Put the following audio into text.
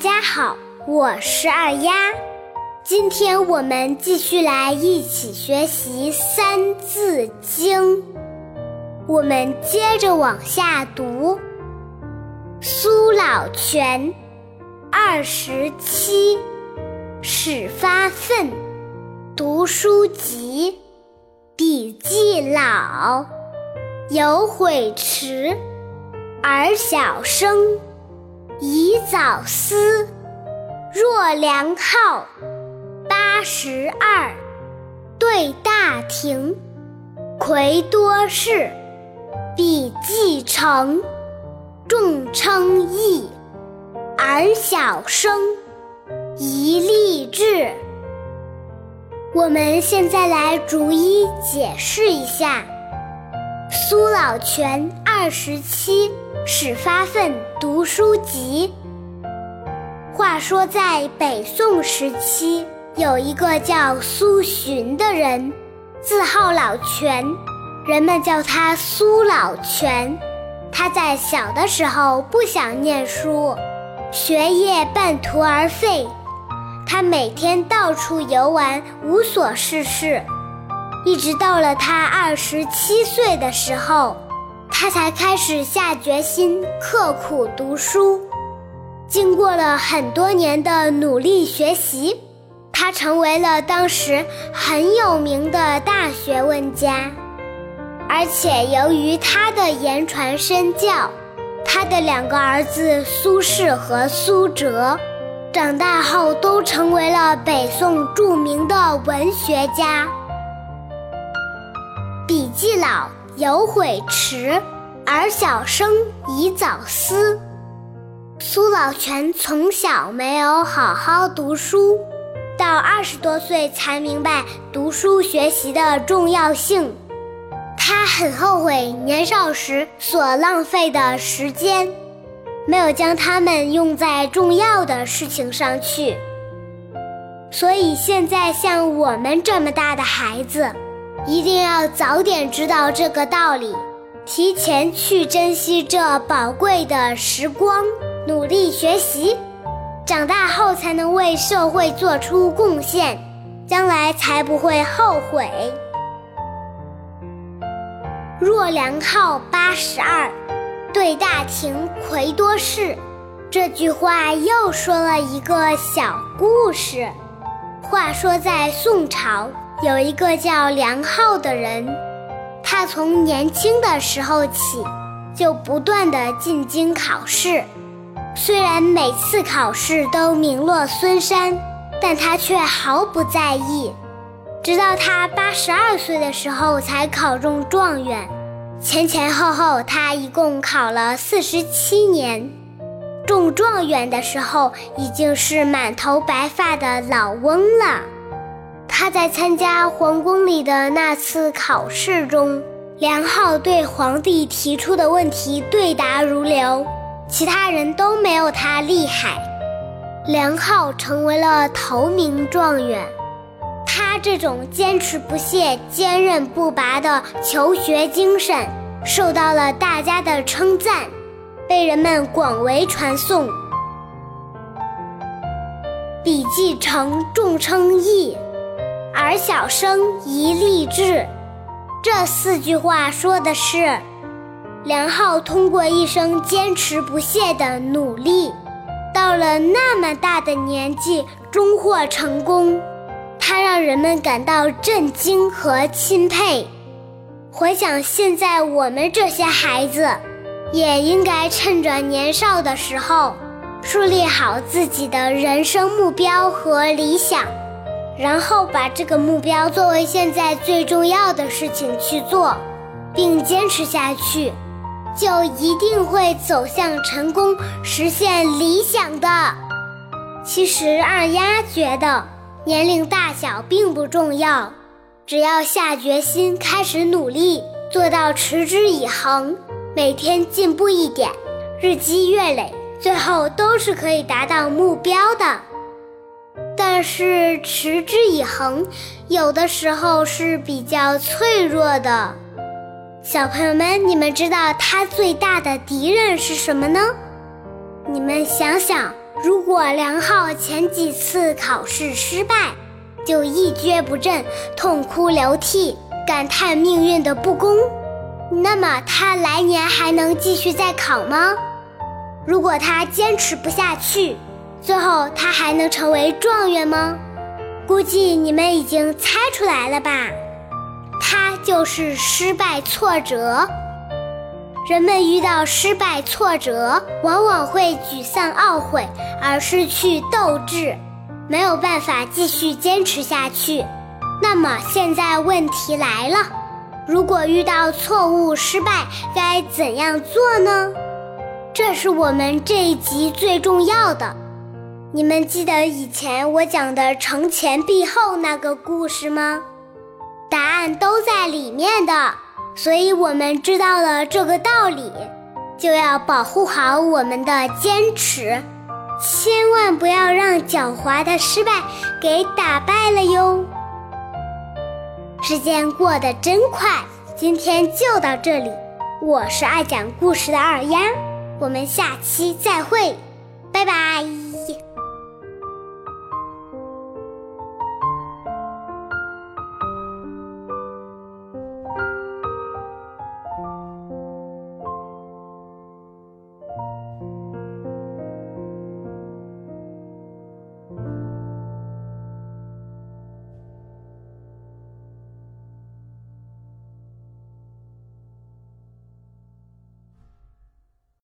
家好，我是二丫。今天我们继续来一起学习《三字经》，我们接着往下读。苏老泉，二十七，始发愤，读书籍，笔记老，有悔迟，而小生。宜早思，若良好，八十二，对大庭，魁多士，比继承，众称义，而小生，宜立志。我们现在来逐一解释一下。苏老泉二十七。始发愤读书籍。话说，在北宋时期，有一个叫苏洵的人，字号老泉，人们叫他苏老泉。他在小的时候不想念书，学业半途而废。他每天到处游玩，无所事事。一直到了他二十七岁的时候。他才开始下决心刻苦读书，经过了很多年的努力学习，他成为了当时很有名的大学问家。而且由于他的言传身教，他的两个儿子苏轼和苏辙，长大后都成为了北宋著名的文学家。笔记老。有悔迟，而小生宜早思。苏老泉从小没有好好读书，到二十多岁才明白读书学习的重要性。他很后悔年少时所浪费的时间，没有将他们用在重要的事情上去。所以现在像我们这么大的孩子。一定要早点知道这个道理，提前去珍惜这宝贵的时光，努力学习，长大后才能为社会做出贡献，将来才不会后悔。若良好八十二，对大庭魁多士。这句话又说了一个小故事。话说在宋朝。有一个叫梁浩的人，他从年轻的时候起就不断的进京考试，虽然每次考试都名落孙山，但他却毫不在意。直到他八十二岁的时候才考中状元，前前后后他一共考了四十七年，中状元的时候已经是满头白发的老翁了。他在参加皇宫里的那次考试中，梁浩对皇帝提出的问题对答如流，其他人都没有他厉害。梁浩成为了头名状元。他这种坚持不懈、坚韧不拔的求学精神，受到了大家的称赞，被人们广为传颂。笔记成众称义。而小生宜立志，这四句话说的是，梁浩通过一生坚持不懈的努力，到了那么大的年纪终获成功，他让人们感到震惊和钦佩。回想现在我们这些孩子，也应该趁着年少的时候，树立好自己的人生目标和理想。然后把这个目标作为现在最重要的事情去做，并坚持下去，就一定会走向成功，实现理想的。其实二丫觉得年龄大小并不重要，只要下决心，开始努力，做到持之以恒，每天进步一点，日积月累，最后都是可以达到目标的。是持之以恒，有的时候是比较脆弱的。小朋友们，你们知道他最大的敌人是什么呢？你们想想，如果梁浩前几次考试失败，就一蹶不振，痛哭流涕，感叹命运的不公，那么他来年还能继续再考吗？如果他坚持不下去，最后他还能成为状元吗？估计你们已经猜出来了吧？他就是失败挫折。人们遇到失败挫折，往往会沮丧懊悔，而失去斗志，没有办法继续坚持下去。那么现在问题来了：如果遇到错误失败，该怎样做呢？这是我们这一集最重要的。你们记得以前我讲的“承前避后”那个故事吗？答案都在里面的。所以，我们知道了这个道理，就要保护好我们的坚持，千万不要让狡猾的失败给打败了哟。时间过得真快，今天就到这里。我是爱讲故事的二丫，我们下期再会，拜拜。